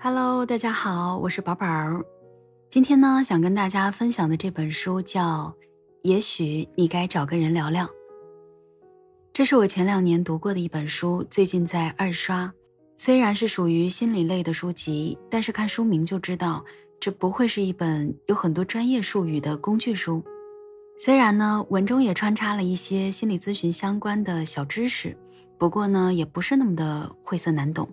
Hello，大家好，我是宝宝。今天呢，想跟大家分享的这本书叫《也许你该找个人聊聊》。这是我前两年读过的一本书，最近在二刷。虽然是属于心理类的书籍，但是看书名就知道，这不会是一本有很多专业术语的工具书。虽然呢，文中也穿插了一些心理咨询相关的小知识，不过呢，也不是那么的晦涩难懂。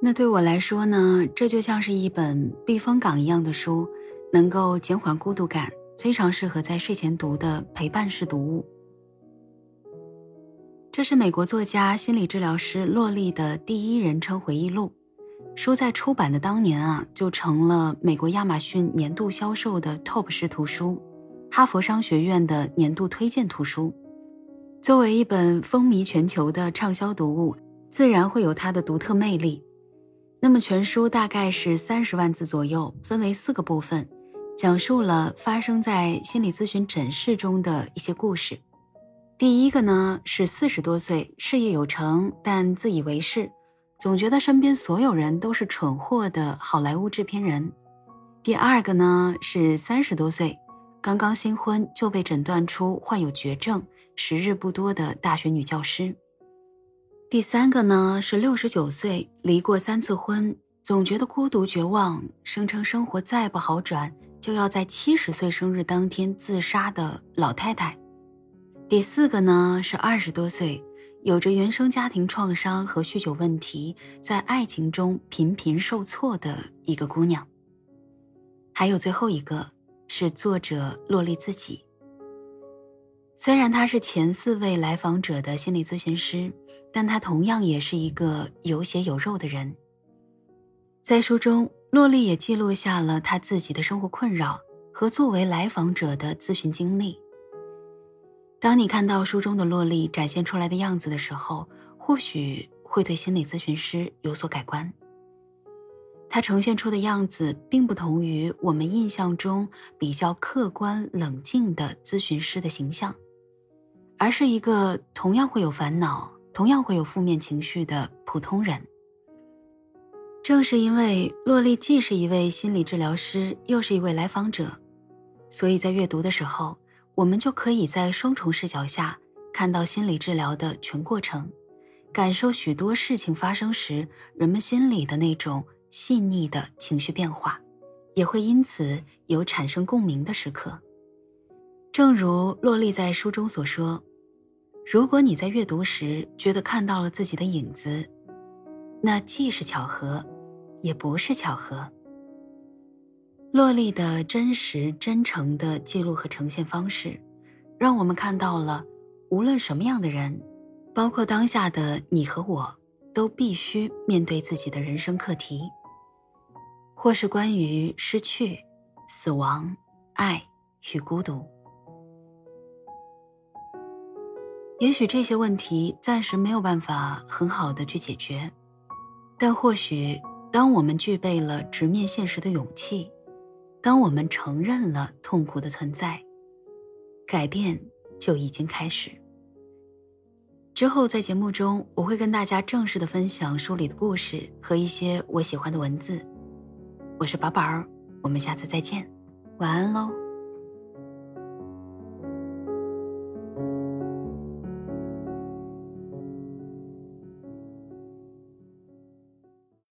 那对我来说呢，这就像是一本避风港一样的书，能够减缓孤独感，非常适合在睡前读的陪伴式读物。这是美国作家、心理治疗师洛丽的第一人称回忆录，书在出版的当年啊，就成了美国亚马逊年度销售的 TOP 式图书，哈佛商学院的年度推荐图书。作为一本风靡全球的畅销读物，自然会有它的独特魅力。那么全书大概是三十万字左右，分为四个部分，讲述了发生在心理咨询诊室中的一些故事。第一个呢是四十多岁，事业有成，但自以为是，总觉得身边所有人都是蠢货的好莱坞制片人。第二个呢是三十多岁，刚刚新婚就被诊断出患有绝症，时日不多的大学女教师。第三个呢是六十九岁，离过三次婚，总觉得孤独绝望，声称生活再不好转，就要在七十岁生日当天自杀的老太太。第四个呢是二十多岁，有着原生家庭创伤和酗酒问题，在爱情中频频受挫的一个姑娘。还有最后一个是作者洛丽自己。虽然她是前四位来访者的心理咨询师。但他同样也是一个有血有肉的人。在书中，洛丽也记录下了他自己的生活困扰和作为来访者的咨询经历。当你看到书中的洛丽展现出来的样子的时候，或许会对心理咨询师有所改观。他呈现出的样子并不同于我们印象中比较客观冷静的咨询师的形象，而是一个同样会有烦恼。同样会有负面情绪的普通人。正是因为洛丽既是一位心理治疗师，又是一位来访者，所以在阅读的时候，我们就可以在双重视角下看到心理治疗的全过程，感受许多事情发生时人们心里的那种细腻的情绪变化，也会因此有产生共鸣的时刻。正如洛丽在书中所说。如果你在阅读时觉得看到了自己的影子，那既是巧合，也不是巧合。洛丽的真实、真诚的记录和呈现方式，让我们看到了，无论什么样的人，包括当下的你和我，都必须面对自己的人生课题，或是关于失去、死亡、爱与孤独。也许这些问题暂时没有办法很好的去解决，但或许当我们具备了直面现实的勇气，当我们承认了痛苦的存在，改变就已经开始。之后在节目中，我会跟大家正式的分享书里的故事和一些我喜欢的文字。我是宝宝儿，我们下次再见，晚安喽。